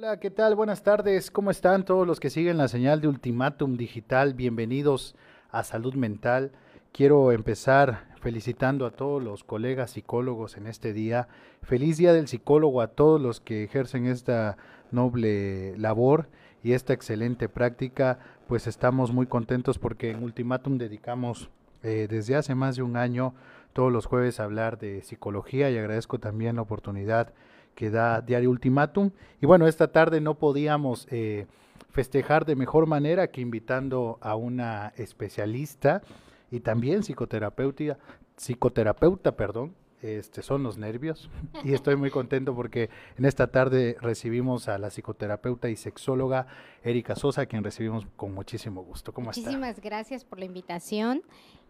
Hola, ¿qué tal? Buenas tardes. ¿Cómo están todos los que siguen la señal de Ultimátum Digital? Bienvenidos a Salud Mental. Quiero empezar felicitando a todos los colegas psicólogos en este día. Feliz día del psicólogo a todos los que ejercen esta noble labor y esta excelente práctica. Pues estamos muy contentos porque en Ultimátum dedicamos eh, desde hace más de un año todos los jueves a hablar de psicología y agradezco también la oportunidad que da Diario Ultimátum. Y bueno, esta tarde no podíamos eh, festejar de mejor manera que invitando a una especialista y también psicoterapeuta, psicoterapeuta, perdón, este, son los nervios y estoy muy contento porque en esta tarde recibimos a la psicoterapeuta y sexóloga Erika Sosa, quien recibimos con muchísimo gusto. ¿Cómo Muchísimas gracias por la invitación.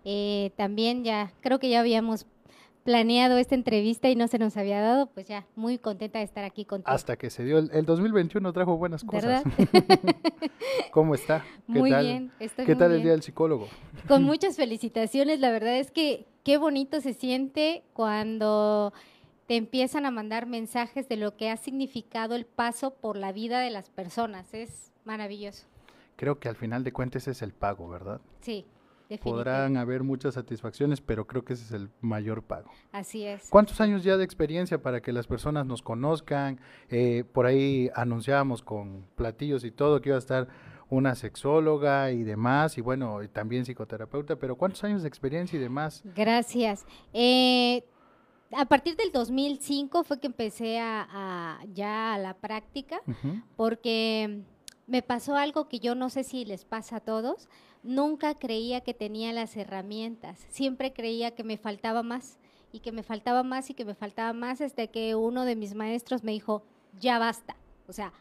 Eh, también ya, creo que ya habíamos planeado esta entrevista y no se nos había dado, pues ya, muy contenta de estar aquí contigo. Hasta que se dio, el, 2021 trajo buenas cosas. ¿Cómo está? ¿Qué muy bien, estoy ¿Qué tal el Día del Psicólogo? Con muchas felicitaciones, la verdad es que qué bonito se siente cuando te empiezan a mandar mensajes de lo que ha significado el paso por la vida de las personas, es maravilloso. Creo que al final de cuentas es el pago, ¿verdad? Sí, Podrán haber muchas satisfacciones, pero creo que ese es el mayor pago. Así es. ¿Cuántos años ya de experiencia para que las personas nos conozcan? Eh, por ahí anunciábamos con platillos y todo que iba a estar una sexóloga y demás, y bueno, y también psicoterapeuta, pero ¿cuántos años de experiencia y demás? Gracias. Eh, a partir del 2005 fue que empecé a, ya a la práctica, porque me pasó algo que yo no sé si les pasa a todos nunca creía que tenía las herramientas, siempre creía que me faltaba más y que me faltaba más y que me faltaba más hasta que uno de mis maestros me dijo, ya basta, o sea,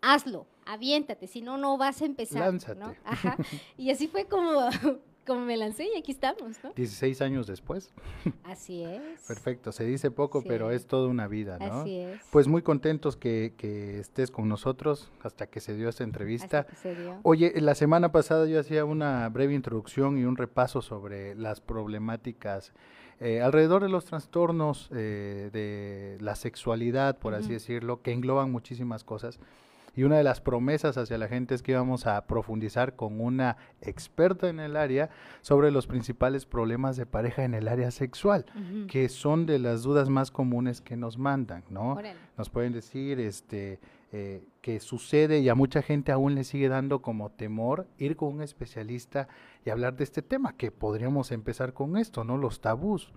hazlo, aviéntate, si no, no vas a empezar. ¿no? Y así fue como como me lancé y aquí estamos, ¿no? 16 años después. Así es. Perfecto, se dice poco, pero es toda una vida, ¿no? Así es. Pues muy contentos que, que estés con nosotros hasta que se dio esta entrevista. Hasta que se dio. Oye, la semana pasada yo hacía una breve introducción y un repaso sobre las problemáticas eh, alrededor de los trastornos eh, de la sexualidad, por así decirlo, que engloban muchísimas cosas. Y una de las promesas hacia la gente es que íbamos a profundizar con una experta en el área sobre los principales problemas de pareja en el área sexual, que son de las dudas más comunes que nos mandan, ¿no? Nos pueden decir, este, eh, que sucede y a mucha gente aún le sigue dando como temor ir con un especialista y hablar de este tema, que podríamos empezar con esto, ¿no? Los tabús.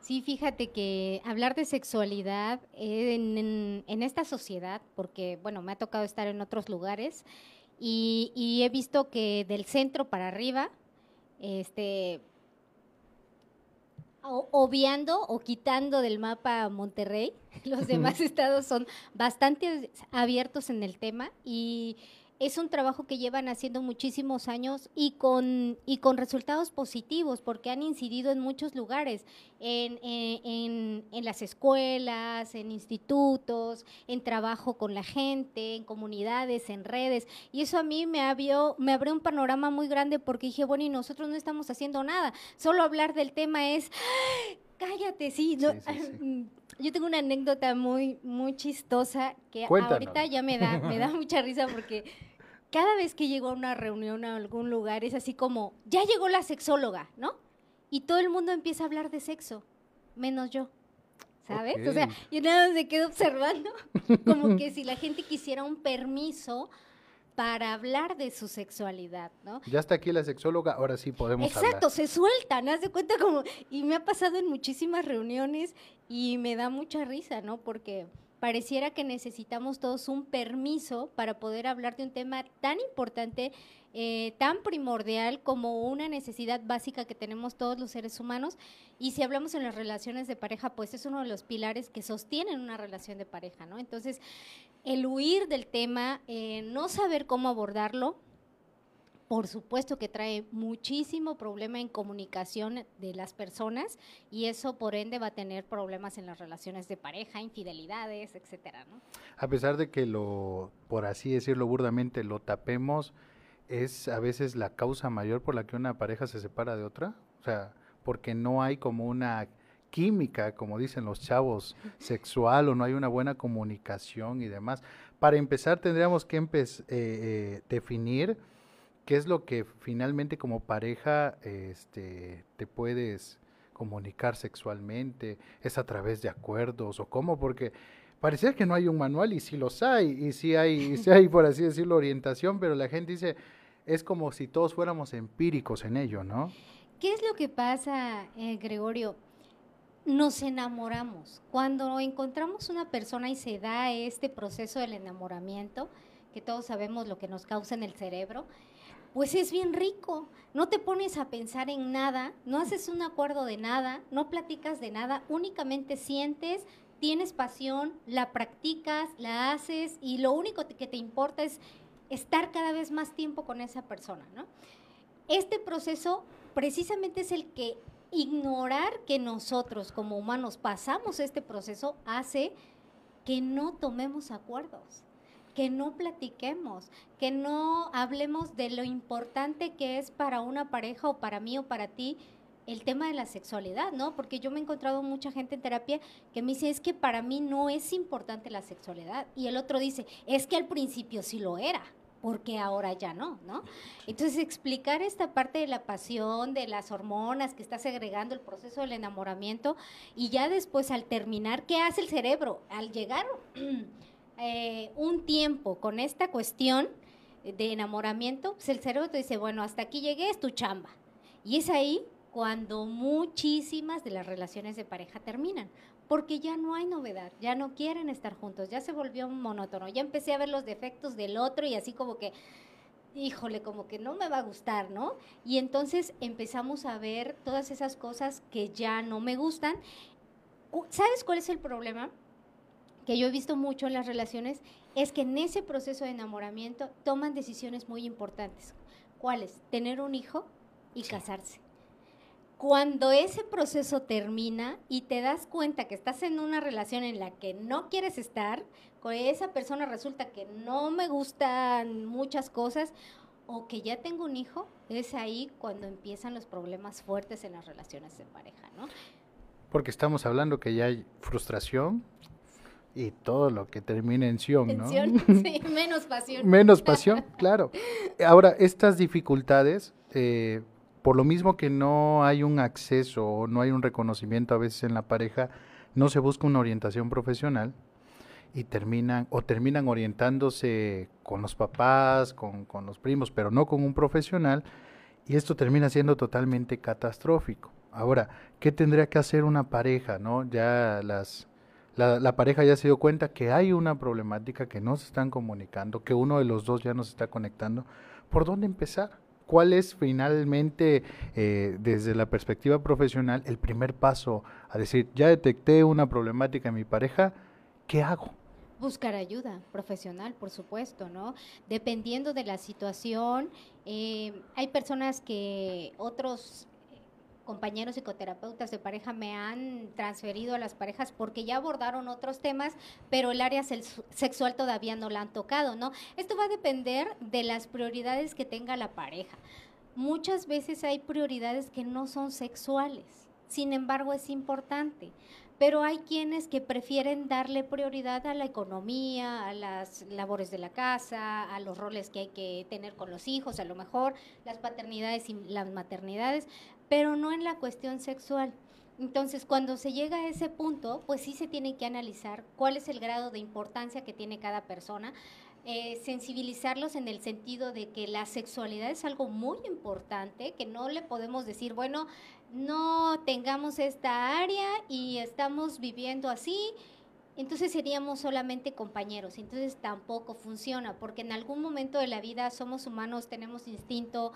Sí, fíjate que hablar de sexualidad en, esta sociedad, porque bueno, me ha tocado estar en otros lugares y, he visto que del centro para arriba, este, obviando o quitando del mapa Monterrey, los demás estados son bastante abiertos en el tema y es un trabajo que llevan haciendo muchísimos años y con, y con resultados positivos, porque han incidido en muchos lugares, en, en, en, las escuelas, en institutos, en trabajo con la gente, en comunidades, en redes. Y eso a mí me abrió, me abrió un panorama muy grande porque dije, bueno, y nosotros no estamos haciendo nada. Solo hablar del tema es, cállate, sí. Yo tengo una anécdota muy, muy chistosa que ahorita ya me da, me da mucha risa porque cada vez que llego a una reunión a algún lugar es así como, ya llegó la sexóloga, ¿no? Y todo el mundo empieza a hablar de sexo, menos yo. ¿Sabes? O sea, yo nada más me quedo observando, como que si la gente quisiera un permiso para hablar de su sexualidad, ¿no? Ya está aquí la sexóloga, ahora sí podemos Exacto, se sueltan, haz de cuenta como, y me ha pasado en muchísimas reuniones y me da mucha risa, ¿no? Porque pareciera que necesitamos todos un permiso para poder hablar de un tema tan importante, eh, tan primordial como una necesidad básica que tenemos todos los seres humanos. Y si hablamos en las relaciones de pareja, pues es uno de los pilares que sostienen una relación de pareja, ¿no? Entonces, el huir del tema, eh, no saber cómo abordarlo, por supuesto que trae muchísimo problema en comunicación de las personas y eso por ende va a tener problemas en las relaciones de pareja, infidelidades, etcétera, ¿no? A pesar de que lo, por así decirlo burdamente, lo tapemos, es a veces la causa mayor por la que una pareja se separa de otra, o sea, porque no hay como una química, como dicen los chavos, sexual o no hay una buena comunicación y demás. Para empezar tendríamos que eh, eh, definir qué es lo que finalmente como pareja este, te puedes comunicar sexualmente, es a través de acuerdos o cómo, porque parecía que no hay un manual y sí los hay, y sí hay, y hay, por así decirlo, orientación, pero la gente dice, es como si todos fuéramos empíricos en ello, ¿no? ¿Qué es lo que pasa, eh, Gregorio? Nos enamoramos. Cuando encontramos una persona y se da este proceso del enamoramiento, que todos sabemos lo que nos causa en el cerebro, pues es bien rico. No te pones a pensar en nada, no haces un acuerdo de nada, no platicas de nada, únicamente sientes, tienes pasión, la practicas, la haces y lo único que te importa es estar cada vez más tiempo con esa persona, ¿no? Este proceso precisamente es el que ignorar que nosotros como humanos pasamos este proceso hace que no tomemos acuerdos que no platiquemos, que no hablemos de lo importante que es para una pareja o para mí o para ti el tema de la sexualidad, ¿no? Porque yo me he encontrado mucha gente en terapia que me dice, es que para mí no es importante la sexualidad. Y el otro dice, es que al principio sí lo era, porque ahora ya no, ¿no? Entonces explicar esta parte de la pasión, de las hormonas que está segregando el proceso del enamoramiento y ya después al terminar, ¿qué hace el cerebro? Al llegar Eh, un tiempo con esta cuestión de enamoramiento, pues el cerebro te dice, bueno, hasta aquí llegué, es tu chamba. Y es ahí cuando muchísimas de las relaciones de pareja terminan, porque ya no hay novedad, ya no quieren estar juntos, ya se volvió monótono, ya empecé a ver los defectos del otro y así como que, híjole, como que no me va a gustar, ¿no? Y entonces empezamos a ver todas esas cosas que ya no me gustan. ¿Sabes cuál es el problema? Que yo he visto mucho en las relaciones es que en ese proceso de enamoramiento toman decisiones muy importantes. ¿Cuáles? Tener un hijo y casarse. Cuando ese proceso termina y te das cuenta que estás en una relación en la que no quieres estar, con esa persona resulta que no me gustan muchas cosas o que ya tengo un hijo, es ahí cuando empiezan los problemas fuertes en las relaciones de pareja, ¿no? Porque estamos hablando que ya hay frustración, y todo lo que termine en sion, ¿no? Sí, menos pasión. menos pasión, claro. Ahora, estas dificultades, eh, por lo mismo que no hay un acceso o no hay un reconocimiento a veces en la pareja, no se busca una orientación profesional y terminan o terminan orientándose con los papás, con, con los primos, pero no con un profesional y esto termina siendo totalmente catastrófico. Ahora, ¿qué tendría que hacer una pareja, no? Ya las la, pareja ya se dio cuenta que hay una problemática, que no se están comunicando, que uno de los dos ya no se está conectando. ¿Por dónde empezar? ¿Cuál es finalmente, eh, desde la perspectiva profesional, el primer paso a decir, ya detecté una problemática en mi pareja, ¿qué hago? Buscar ayuda profesional, por supuesto, ¿no? Dependiendo de la situación, eh, hay personas que otros compañeros psicoterapeutas de pareja me han transferido a las parejas porque ya abordaron otros temas, pero el área sexual todavía no la han tocado, ¿no? Esto va a depender de las prioridades que tenga la pareja. Muchas veces hay prioridades que no son sexuales, sin embargo es importante pero hay quienes que prefieren darle prioridad a la economía, a las labores de la casa, a los roles que hay que tener con los hijos, a lo mejor las paternidades y las maternidades, pero no en la cuestión sexual. Entonces, cuando se llega a ese punto, pues sí se tiene que analizar cuál es el grado de importancia que tiene cada persona, eh, sensibilizarlos en el sentido de que la sexualidad es algo muy importante, que no le podemos decir, bueno, no tengamos esta área y estamos viviendo así, entonces seríamos solamente compañeros. Entonces tampoco funciona, porque en algún momento de la vida somos humanos, tenemos instinto,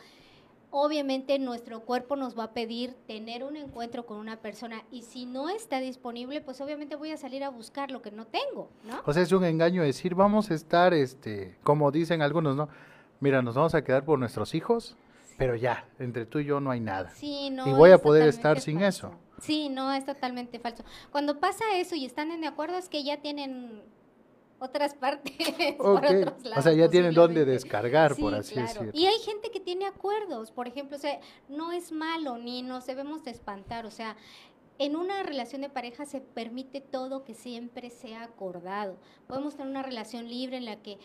obviamente nuestro cuerpo nos va a pedir tener un encuentro con una persona y si no está disponible, pues obviamente voy a salir a buscar lo que no tengo, ¿no? O sea, es un engaño decir, vamos a estar, este, como dicen algunos, ¿no? Mira, nos vamos a quedar por nuestros hijos, pero ya, entre tú y yo no hay nada. Sí, no. Y voy a poder estar sin eso. Sí, no, es totalmente falso. Cuando pasa eso y están en acuerdo es que ya tienen otras partes. Por otros lados, o sea, ya tienen dónde descargar, por así decirlo. Y hay gente que tiene acuerdos, por ejemplo, o sea, no es malo ni nos debemos de espantar, o sea, en una relación de pareja se permite todo que siempre sea acordado. Podemos tener una relación libre en la que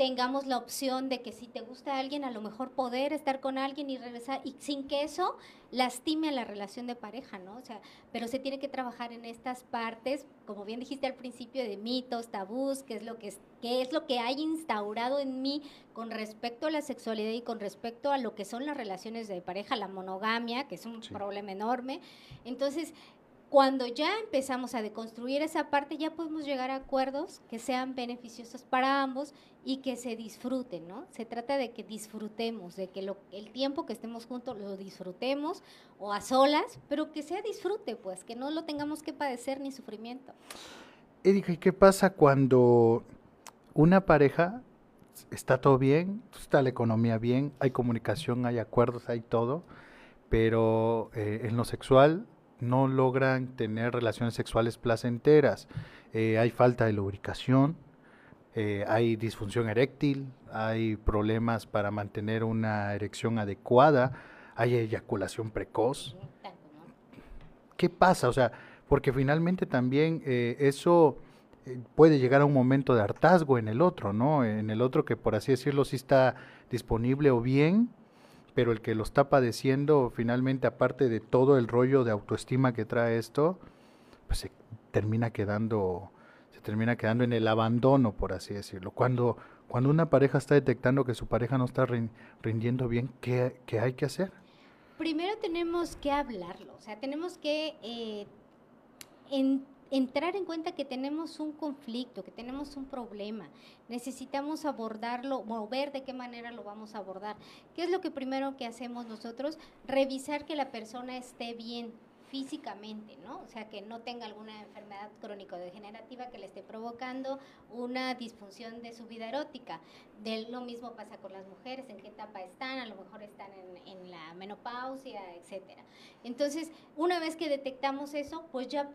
tengamos la opción de que si te gusta alguien, a lo mejor poder estar con alguien y regresar, y sin que eso lastime a la relación de pareja, ¿no? O sea, pero se tiene que trabajar en estas partes, como bien dijiste al principio, de mitos, tabús, qué es lo que es, qué es lo que hay instaurado en mí con respecto a la sexualidad y con respecto a lo que son las relaciones de pareja, la monogamia, que es un problema enorme. Entonces, cuando ya empezamos a deconstruir esa parte, ya podemos llegar a acuerdos que sean beneficiosos para ambos y que se disfruten, ¿no? Se trata de que disfrutemos, de que el tiempo que estemos juntos lo disfrutemos o a solas, pero que sea disfrute, pues, que no lo tengamos que padecer ni sufrimiento. Erika, ¿y qué pasa cuando una pareja está todo bien, está la economía bien, hay comunicación, hay acuerdos, hay todo, pero eh, en lo sexual no logran tener relaciones sexuales placenteras. Eh, hay falta de lubricación, eh, hay disfunción eréctil, hay problemas para mantener una erección adecuada, hay eyaculación precoz. ¿Qué pasa? O sea, porque finalmente también eh, eso puede llegar a un momento de hartazgo en el otro, ¿no? En el otro que por así decirlo sí está disponible o bien, pero el que lo está padeciendo finalmente, aparte de todo el rollo de autoestima que trae esto, pues se termina quedando, se termina quedando en el abandono, por así decirlo. Cuando, cuando una pareja está detectando que su pareja no está rindiendo bien, ¿qué, qué hay que hacer? Primero tenemos que hablarlo, o sea, tenemos que eh, entrar en cuenta que tenemos un conflicto, que tenemos un problema. Necesitamos abordarlo, o ver de qué manera lo vamos a abordar. ¿Qué es lo que primero que hacemos nosotros? Revisar que la persona esté bien físicamente, ¿no? O sea, que no tenga alguna enfermedad crónico-degenerativa que le esté provocando una disfunción de su vida erótica. De, lo mismo pasa con las mujeres, en qué etapa están, a lo mejor están en, en la menopausia, etcétera. Entonces, una vez que detectamos eso, pues ya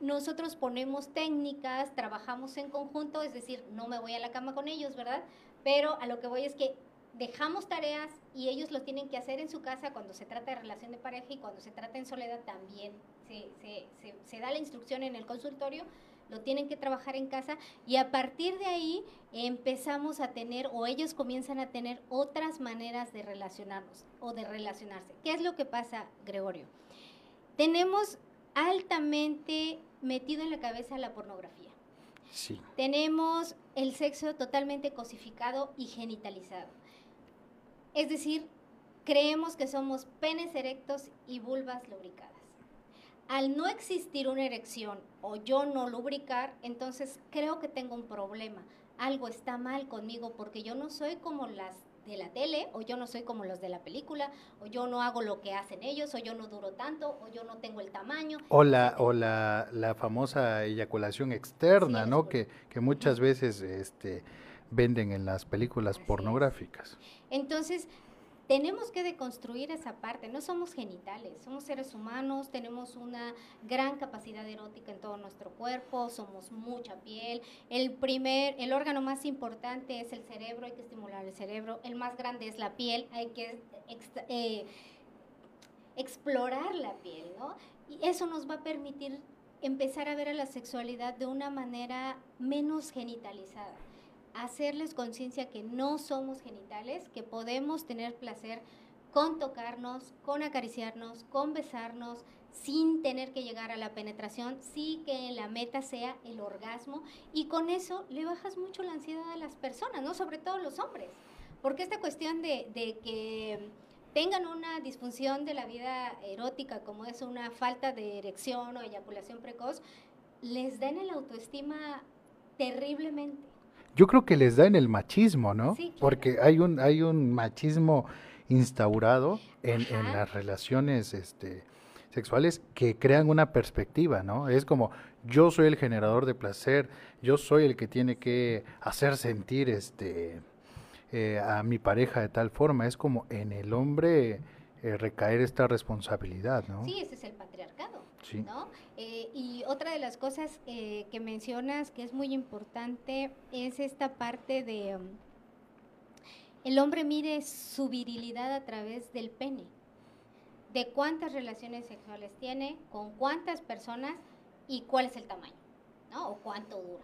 nosotros ponemos técnicas, trabajamos en conjunto, es decir, no me voy a la cama con ellos, ¿verdad? Pero a lo que voy es que dejamos tareas y ellos lo tienen que hacer en su casa cuando se trata de relación de pareja y cuando se trata en soledad también. Se, da la instrucción en el consultorio, lo tienen que trabajar en casa y a partir de ahí empezamos a tener o ellos comienzan a tener otras maneras de relacionarnos o de relacionarse. ¿Qué es lo que pasa, Gregorio? Tenemos altamente metido en la cabeza la pornografía. Sí. Tenemos el sexo totalmente cosificado y genitalizado. Es decir, creemos que somos penes erectos y vulvas lubricadas. Al no existir una erección o yo no lubricar, entonces creo que tengo un problema. Algo está mal conmigo porque yo no soy como las de la tele, o yo no soy como los de la película, o yo no hago lo que hacen ellos, o yo no duro tanto, o yo no tengo el tamaño. O la, o la, la famosa eyaculación externa, ¿no? Que, que muchas veces este, venden en las películas pornográficas. Entonces, tenemos que deconstruir esa parte, no somos genitales, somos seres humanos, tenemos una gran capacidad erótica en todo nuestro cuerpo, somos mucha piel. El primer, el órgano más importante es el cerebro, hay que estimular el cerebro. El más grande es la piel, hay que eh, explorar la piel, ¿no? Y eso nos va a permitir empezar a ver a la sexualidad de una manera menos genitalizada hacerles conciencia que no somos genitales, que podemos tener placer con tocarnos, con acariciarnos, con besarnos, sin tener que llegar a la penetración, sí que la meta sea el orgasmo y con eso le bajas mucho la ansiedad a las personas, ¿no? Sobre todo los hombres, porque esta cuestión de, de que tengan una disfunción de la vida erótica, como es una falta de erección o eyaculación precoz, les da en el autoestima terriblemente yo creo que les da en el machismo, ¿no? Porque hay un, hay un machismo instaurado en, en, las relaciones este, sexuales que crean una perspectiva, ¿no? Es como yo soy el generador de placer, yo soy el que tiene que hacer sentir este eh, a mi pareja de tal forma, es como en el hombre eh, recaer esta responsabilidad, ¿no? Sí, ese es el patriarcado, ¿no? Eh, y otra de las cosas eh, que mencionas que es muy importante es esta parte de um, el hombre mire su virilidad a través del pene. de cuántas relaciones sexuales tiene, con cuántas personas y cuál es el tamaño, ¿no? O cuánto dura.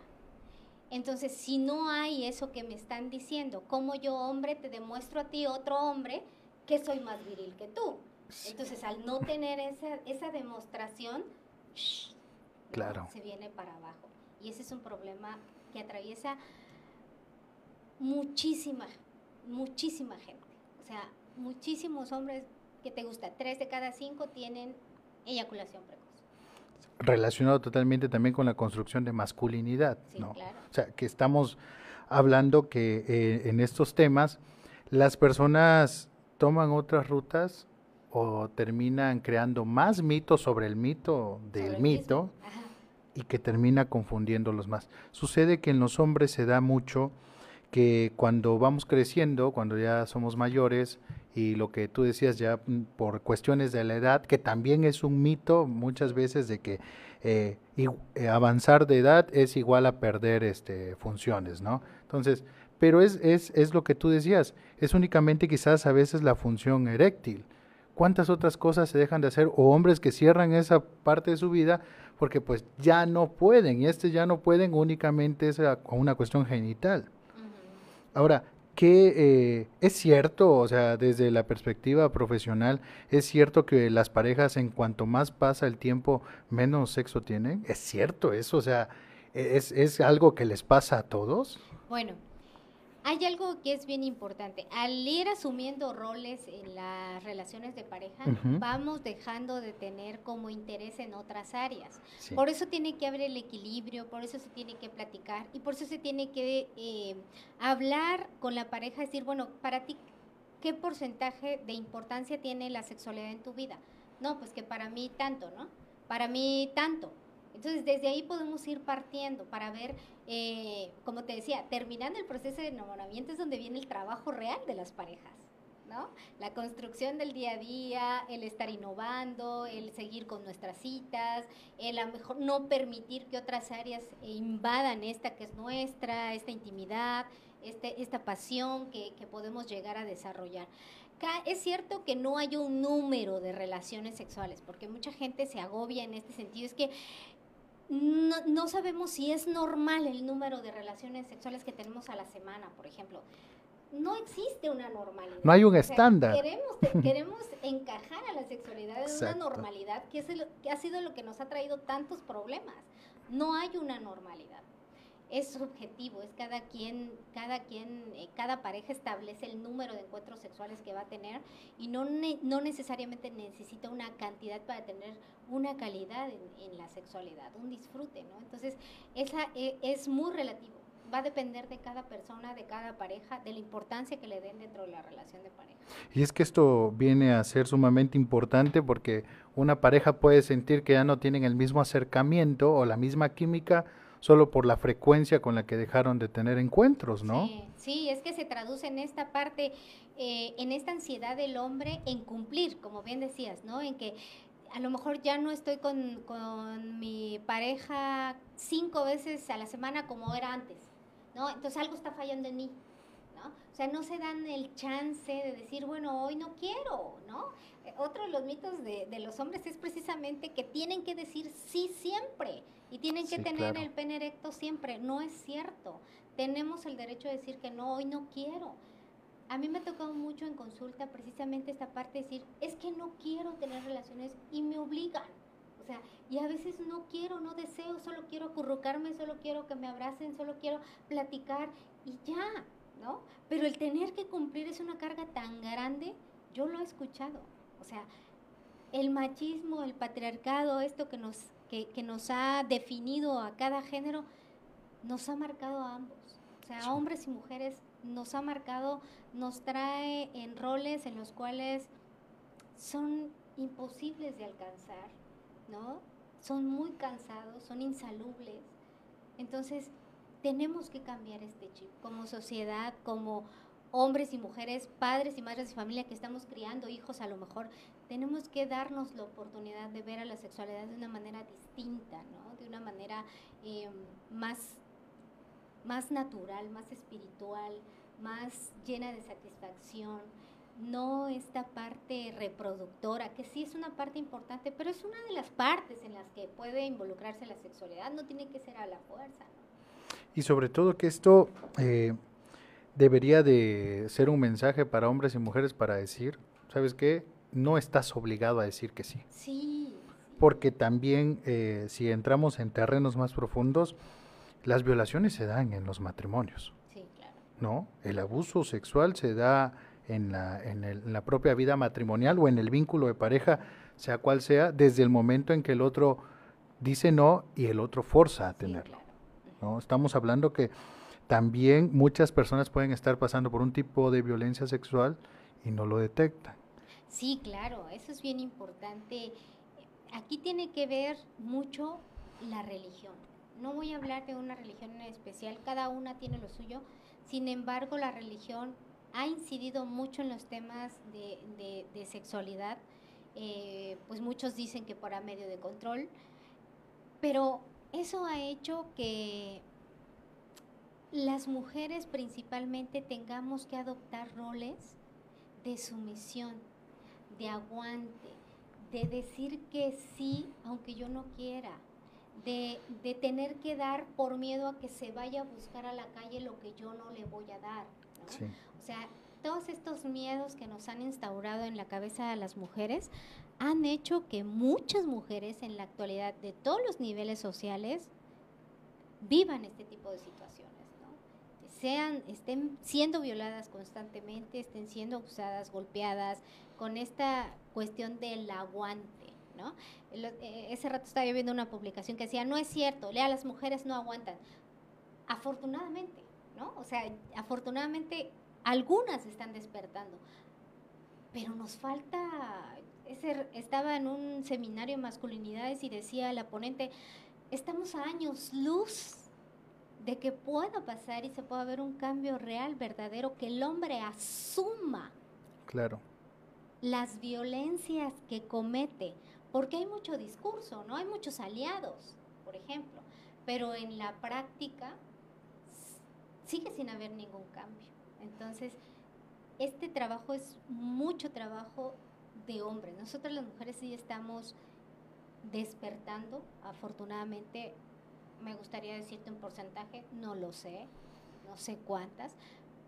Entonces, si no hay eso que me están diciendo, ¿cómo yo hombre te demuestro a ti, otro hombre, que soy más viril que tú? Entonces, al no tener esa, esa demostración, claro. se viene para abajo. Y ese es un problema que atraviesa muchísima, muchísima gente. O sea, muchísimos hombres que te gusta, tres de cada cinco tienen eyaculación precoz. Relacionado totalmente también con la construcción de masculinidad, ¿no? O sea, que estamos hablando que eh, en estos temas las personas toman otras rutas o terminan creando más mitos sobre el mito del mito y que termina confundiéndolos más. Sucede que en los hombres se da mucho que cuando vamos creciendo, cuando ya somos mayores, y lo que tú decías ya mm, por cuestiones de la edad, que también es un mito muchas veces de que eh, eh, avanzar de edad es igual a perder este, funciones, ¿no? Entonces, pero es, es, es lo que tú decías, es únicamente quizás a veces la función eréctil. ¿Cuántas otras cosas se dejan de hacer? O hombres que cierran esa parte de su vida porque pues ya no pueden, y este ya no pueden únicamente es una cuestión genital. Ahora, ¿qué eh, es cierto, o sea, desde la perspectiva profesional, es cierto que las parejas en cuanto más pasa el tiempo, menos sexo tienen? ¿Es cierto eso? O sea, ¿es, es algo que les pasa a todos? Bueno, hay algo que es bien importante. Al ir asumiendo roles en las relaciones de pareja, vamos dejando de tener como interés en otras áreas. Por eso tiene que haber el equilibrio, por eso se tiene que platicar y por eso se tiene que eh, hablar con la pareja, decir, bueno, para ti, ¿qué porcentaje de importancia tiene la sexualidad en tu vida? No, pues que para mí tanto, ¿no? Para mí tanto. Entonces, desde ahí podemos ir partiendo para ver eh, como te decía, terminando el proceso de enamoramiento es donde viene el trabajo real de las parejas. ¿no? La construcción del día a día, el estar innovando, el seguir con nuestras citas, el a mejor no permitir que otras áreas invadan esta que es nuestra, esta intimidad, este, esta pasión que, que podemos llegar a desarrollar. Es cierto que no hay un número de relaciones sexuales, porque mucha gente se agobia en este sentido. Es que no, no, sabemos si es normal el número de relaciones sexuales que tenemos a la semana, por ejemplo. No existe una normalidad. No hay un estándar. Queremos, queremos encajar a la sexualidad en una normalidad que, es que ha sido lo que nos ha traído tantos problemas. No hay una normalidad es subjetivo, es cada quien, cada quien, eh, cada pareja establece el número de encuentros sexuales que va a tener y no, no necesariamente necesita una cantidad para tener una calidad en, la sexualidad, un disfrute, ¿no? Entonces, esa e, es muy relativo, va a depender de cada persona, de cada pareja, de la importancia que le den dentro de la relación de pareja. Y es que esto viene a ser sumamente importante porque una pareja puede sentir que ya no tienen el mismo acercamiento o la misma química, solo por la frecuencia con la que dejaron de tener encuentros, ¿no? Sí, sí es que se traduce en esta parte, eh, en esta ansiedad del hombre en cumplir, como bien decías, ¿no? En que a lo mejor ya no estoy con, con mi pareja cinco veces a la semana como era antes, ¿no? Entonces algo está fallando en mí. ¿no? O sea, no se dan el chance de decir, bueno, hoy no quiero, ¿no? Eh, otro de los mitos de, de, los hombres es precisamente que tienen que decir sí siempre y tienen que tener el pene erecto siempre. No es cierto. Tenemos el derecho de decir que no, hoy no quiero. A mí me ha tocado mucho en consulta precisamente esta parte de decir, es que no quiero tener relaciones y me obligan. O sea, y a veces no quiero, no deseo, solo quiero acurrucarme, solo quiero que me abracen, solo quiero platicar y ya, ¿no? Pero el tener que cumplir es una carga tan grande, yo lo he escuchado. O sea, el machismo, el patriarcado, esto que nos, que, nos ha definido a cada género, nos ha marcado a ambos. O sea, a hombres y mujeres nos ha marcado, nos trae en roles en los cuales son imposibles de alcanzar, ¿no? Son muy cansados, son insalubles. Entonces, tenemos que cambiar este chip como sociedad, como hombres y mujeres, padres y madres de familia que estamos criando hijos a lo mejor, tenemos que darnos la oportunidad de ver a la sexualidad de una manera distinta, ¿no? De una manera em, más, más natural, más espiritual, más llena de satisfacción. no esta parte reproductora, que sí es una parte importante, pero es una de las partes en las que puede involucrarse la sexualidad, no tiene que ser a la fuerza. Y sobre todo que esto eh, debería de ser un mensaje para hombres y mujeres para decir, ¿sabes qué? No estás obligado a decir que sí. Sí. Porque también eh, si entramos en terrenos más profundos, las violaciones se dan en los matrimonios. Sí, claro. ¿No? El abuso sexual se da en la, en, la propia vida matrimonial o en el vínculo de pareja, sea cual sea, desde el momento en que el otro dice no y el otro forza a tenerlo. ¿no? Estamos hablando que también muchas personas pueden estar pasando por un tipo de violencia sexual y no lo detectan. Sí, claro, eso es bien importante. Aquí tiene que ver mucho la religión. No voy a hablar de una religión en especial, cada una tiene lo suyo. Sin embargo, la religión ha incidido mucho en los temas de, sexualidad. Eh, pues muchos dicen que por a medio de control, pero eso ha hecho que las mujeres principalmente tengamos que adoptar roles de sumisión, de aguante, de decir que sí aunque yo no quiera, de, de, tener que dar por miedo a que se vaya a buscar a la calle lo que yo no le voy a dar. O sea, todos estos miedos que nos han instaurado en la cabeza de las mujeres han hecho que muchas mujeres en la actualidad de todos los niveles sociales vivan este tipo de situaciones. Sean, estén siendo violadas constantemente, estén siendo abusadas, golpeadas, con esta cuestión del aguante, ¿no? Eh, ese rato estaba yo viendo una publicación que decía, no es cierto, lea, las mujeres no aguantan. Afortunadamente, ¿no? O sea, afortunadamente algunas están despertando, pero nos falta, ese, estaba en un seminario de masculinidades y decía la ponente, estamos a años luz de que pueda pasar y se pueda ver un cambio real, verdadero, que el hombre asuma. Claro. Las violencias que comete, porque hay mucho discurso, ¿no? Hay muchos aliados, por ejemplo, pero en la práctica sigue sin haber ningún cambio. Entonces, este trabajo es mucho trabajo de hombre. Nosotros las mujeres sí estamos despertando, afortunadamente, me gustaría decirte un porcentaje, no lo sé, no sé cuántas,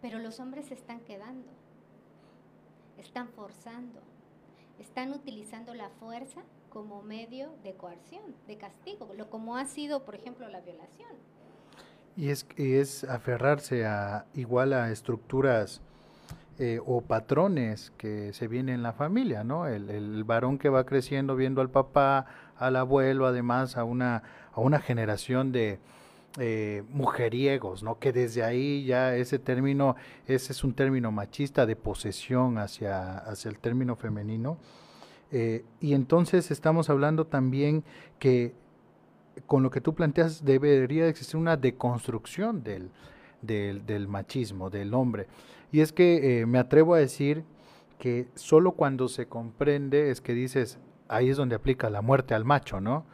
pero los hombres se están quedando, están forzando, están utilizando la fuerza como medio de coerción, de castigo, lo como ha sido, por ejemplo, la violación. Y es, es aferrarse a igual a estructuras eh, o patrones que se vienen en la familia, ¿no? El, varón que va creciendo viendo al papá, al abuelo, además a una, a una generación de eh, mujeriegos, ¿no? Que desde ahí ya ese término, ese es un término machista de posesión hacia, hacia el término femenino. Eh, y entonces estamos hablando también que con lo que tú planteas, debería existir una deconstrucción del, del, machismo, del hombre. Y es que eh, me atrevo a decir que solo cuando se comprende es que dices, ahí es donde aplica la muerte al macho, ¿no?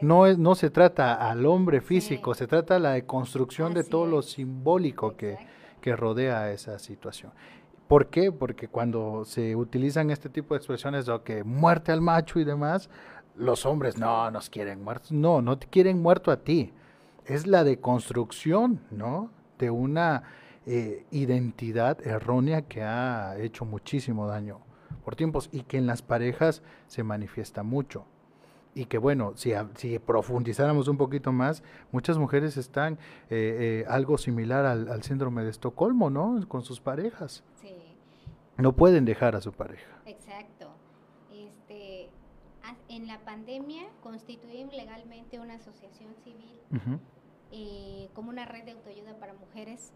No, es, no se trata al hombre físico, se trata de la deconstrucción de todo lo simbólico que, que rodea esa situación. ¿Por qué? Porque cuando se utilizan este tipo de expresiones de que muerte al macho y demás, los hombres no nos quieren muertos. No, no te quieren muerto a ti. Es la deconstrucción, ¿no? De una eh, identidad errónea que ha hecho muchísimo daño por tiempos y que en las parejas se manifiesta mucho. Y que bueno, si, si profundizáramos un poquito más, muchas mujeres están eh, eh, algo similar al, al, síndrome de Estocolmo, ¿no? Con sus parejas. Sí. No pueden dejar a su pareja. Exacto en la pandemia constituimos legalmente una asociación civil eh, como una red de autoayuda para mujeres.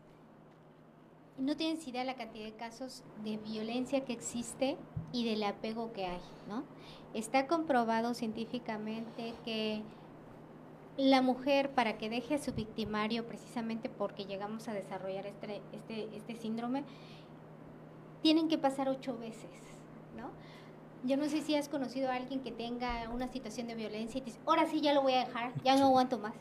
No tienes idea de la cantidad de casos de violencia que existe y del apego que hay, ¿no? Está comprobado científicamente que la mujer para que deje a su victimario, precisamente porque llegamos a desarrollar este, este, este síndrome, tienen que pasar ocho veces, ¿no? Yo no sé si has conocido a alguien que tenga una situación de violencia y te dice, ahora sí ya lo voy a dejar, ya no aguanto más.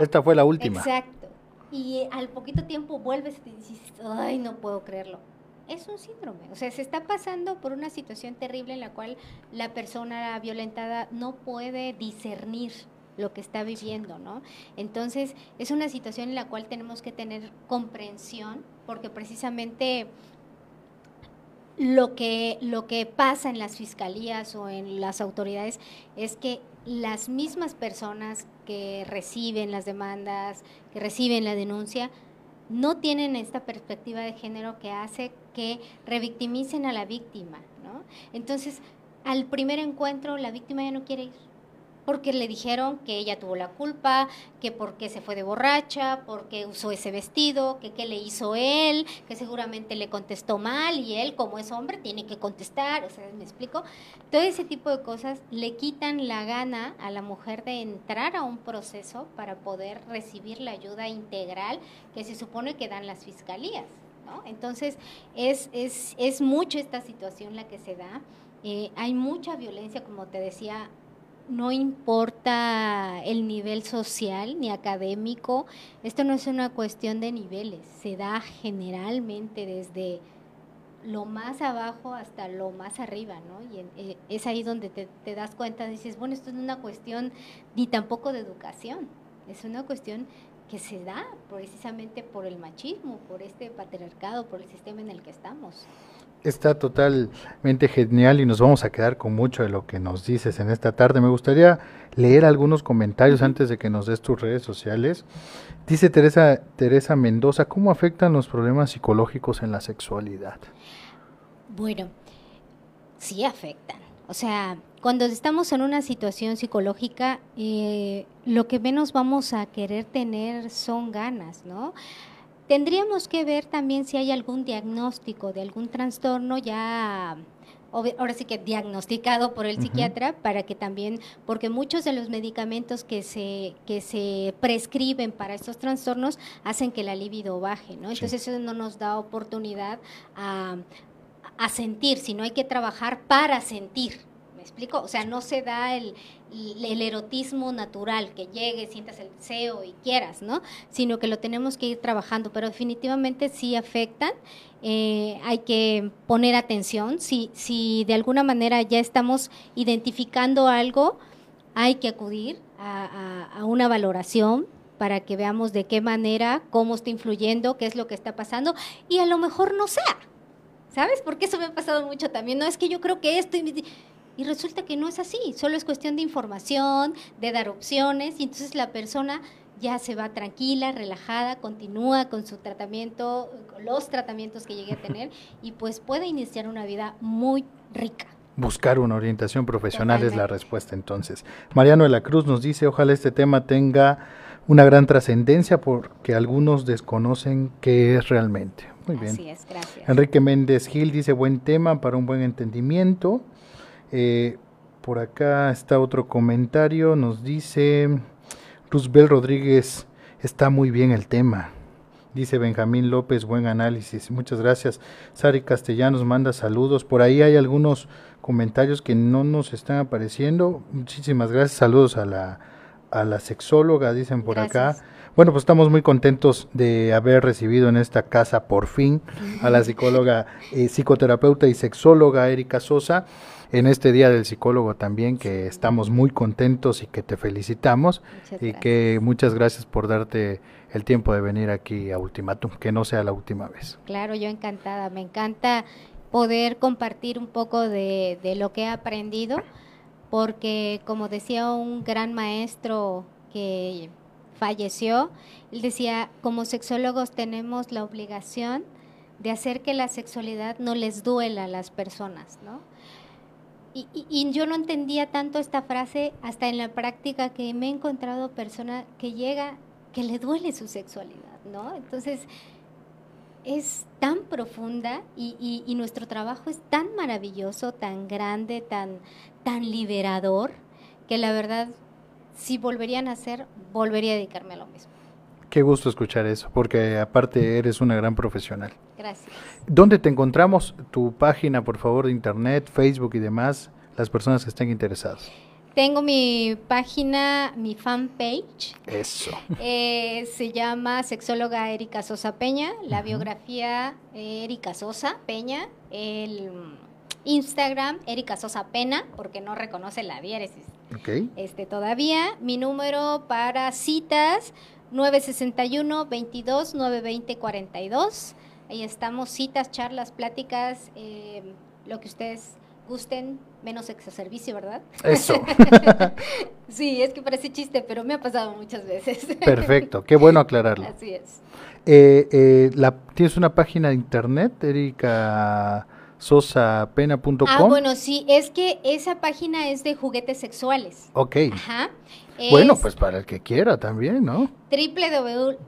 Esta fue la última. Exacto. Y al poquito tiempo vuelves y te dices, ay, no puedo creerlo. es un síndrome. O sea, se está pasando por una situación terrible en la cual la persona violentada no puede discernir lo que está viviendo, ¿no? Entonces, es una situación en la cual tenemos que tener comprensión, porque precisamente lo que, lo que pasa en las fiscalías o en las autoridades es que las mismas personas que reciben las demandas, que reciben la denuncia, no tienen esta perspectiva de género que hace que revictimicen a la víctima, ¿no? Entonces, al primer encuentro la víctima ya no quiere ir porque le dijeron que ella tuvo la culpa, que porque se fue de borracha, porque usó ese vestido, que qué le hizo él, que seguramente le contestó mal y él como es hombre tiene que contestar, o sea, me explico. Todo ese tipo de cosas le quitan la gana a la mujer de entrar a un proceso para poder recibir la ayuda integral que se supone que dan las fiscalías. Entonces, es, es, es mucho esta situación la que se da. Eh, hay mucha violencia, como te decía, no importa el nivel social ni académico, esto no es una cuestión de niveles, se da generalmente desde lo más abajo hasta lo más arriba, ¿no? Y eh, es ahí donde te, te, das cuenta, dices, bueno, esto no es una cuestión ni tampoco de educación, es una cuestión que se da precisamente por el machismo, por este patriarcado, por el sistema en el que estamos. Está totalmente genial y nos vamos a quedar con mucho de lo que nos dices en esta tarde. Me gustaría leer algunos comentarios antes de que nos des tus redes sociales. Dice Teresa, Teresa Mendoza, ¿cómo afectan los problemas psicológicos en la sexualidad? Bueno, sí afectan. O sea, cuando estamos en una situación psicológica, eh, lo que menos vamos a querer tener son ganas, ¿no? Tendríamos que ver también si hay algún diagnóstico de algún trastorno ya ahora sí que diagnosticado por el psiquiatra para que también porque muchos de los medicamentos que se que se prescriben para estos trastornos hacen que la libido baje, ¿no? Entonces eso no nos da oportunidad a, a sentir, sino hay que trabajar para sentir. ¿Me explico? O sea, no se da el, erotismo natural, que llegue, sientas el deseo y quieras, ¿no? Sino que lo tenemos que ir trabajando, pero definitivamente sí afectan. Eh, hay que poner atención. Si, si de alguna manera ya estamos identificando algo, hay que acudir a, a una valoración para que veamos de qué manera, cómo está influyendo, qué es lo que está pasando, y a lo mejor no sea. ¿Sabes? Porque eso me ha pasado mucho también. No es que yo creo que esto resulta que no es así, solo es cuestión de información, de dar opciones y entonces la persona ya se va tranquila, relajada, continúa con su tratamiento, con los tratamientos que llegue a tener y pues puede iniciar una vida muy rica. Buscar una orientación profesional es la respuesta entonces. Mariano de la Cruz nos dice, ojalá este tema tenga una gran trascendencia porque algunos desconocen qué es realmente. Muy bien. Así es, gracias. Enrique Méndez Gil dice, buen tema para un buen entendimiento. Eh, por acá está otro comentario, nos dice Roosevelt Rodríguez, está muy bien el tema. Dice Benjamín López, buen análisis. Muchas gracias. Sari Castellanos manda saludos. Por ahí hay algunos comentarios que no nos están apareciendo. Muchísimas gracias. Saludos a la, a la sexóloga, dicen por acá. Bueno, pues estamos muy contentos de haber recibido en esta casa por fin a la psicóloga, eh, psicoterapeuta y sexóloga Erika Sosa. En este Día del Psicólogo también, que estamos muy contentos y que te felicitamos. Y que muchas gracias por darte el tiempo de venir aquí a Ultimatum, que no sea la última vez. Claro, yo encantada, me encanta poder compartir un poco de, de lo que he aprendido, porque como decía un gran maestro que falleció, él decía, como sexólogos tenemos la obligación de hacer que la sexualidad no les duela a las personas, ¿no? Y, yo no entendía tanto esta frase hasta en la práctica que me he encontrado persona que llega, que le duele su sexualidad, ¿no? Entonces, es tan profunda y, y, nuestro trabajo es tan maravilloso, tan grande, tan, tan liberador, que la verdad, si volverían a hacer, volvería a dedicarme a lo mismo. Qué gusto escuchar eso, porque aparte eres una gran profesional. Gracias. ¿Dónde te encontramos? Tu página, por favor, de internet, Facebook y demás, las personas que estén interesadas. Tengo mi página, mi fanpage. Eso. Eh, se llama Sexóloga Erika Sosa Peña. La biografía Erika Sosa Peña. El Instagram Erika Sosa Pena, porque no reconoce la diéresis. Ok. Este, todavía. Mi número para citas 961 22 920 42. Ahí estamos, citas, charlas, pláticas, eh, lo que ustedes gusten, menos exoservicio, ¿verdad? Eso. sí, es que parece chiste, pero me ha pasado muchas veces. Perfecto, qué bueno aclararlo. Así es. Eh, eh, la, ¿Tienes una página de internet, ericasosapena.com? Ah, bueno, sí, es que esa página es de juguetes sexuales. Ok. Ajá. Bueno, Es pues para el que quiera también, ¿no? www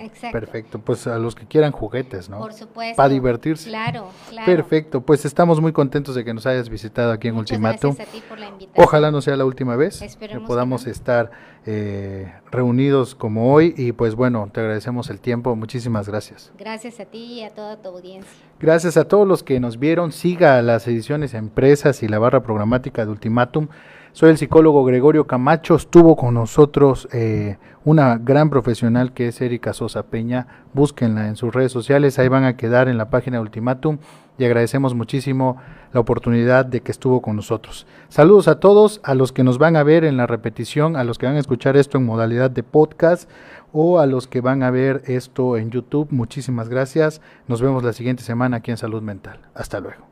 Exacto. Perfecto, pues a los que quieran juguetes, ¿no? Por supuesto. Para divertirse. Claro, claro. Perfecto, pues estamos muy contentos de que nos hayas visitado aquí en Muchas Ultimatum. gracias a ti por la invitación. Ojalá no sea la última vez Esperemos que que podamos no. estar eh, reunidos como hoy y pues bueno, te agradecemos el tiempo, muchísimas gracias. Gracias a ti y a toda tu audiencia. Gracias a todos los que nos vieron, siga las ediciones empresas y la barra programática de Ultimatum. Soy el psicólogo Gregorio Camacho, estuvo con nosotros eh, una gran profesional que es Erika Sosa Peña, búsquenla en sus redes sociales, ahí van a quedar en la página de Ultimatum y agradecemos muchísimo la oportunidad de que estuvo con nosotros. Saludos a todos, a los que nos van a ver en la repetición, a los que van a escuchar esto en modalidad de podcast o a los que van a ver esto en YouTube, muchísimas gracias. Nos vemos la siguiente semana aquí en Salud Mental. Hasta luego.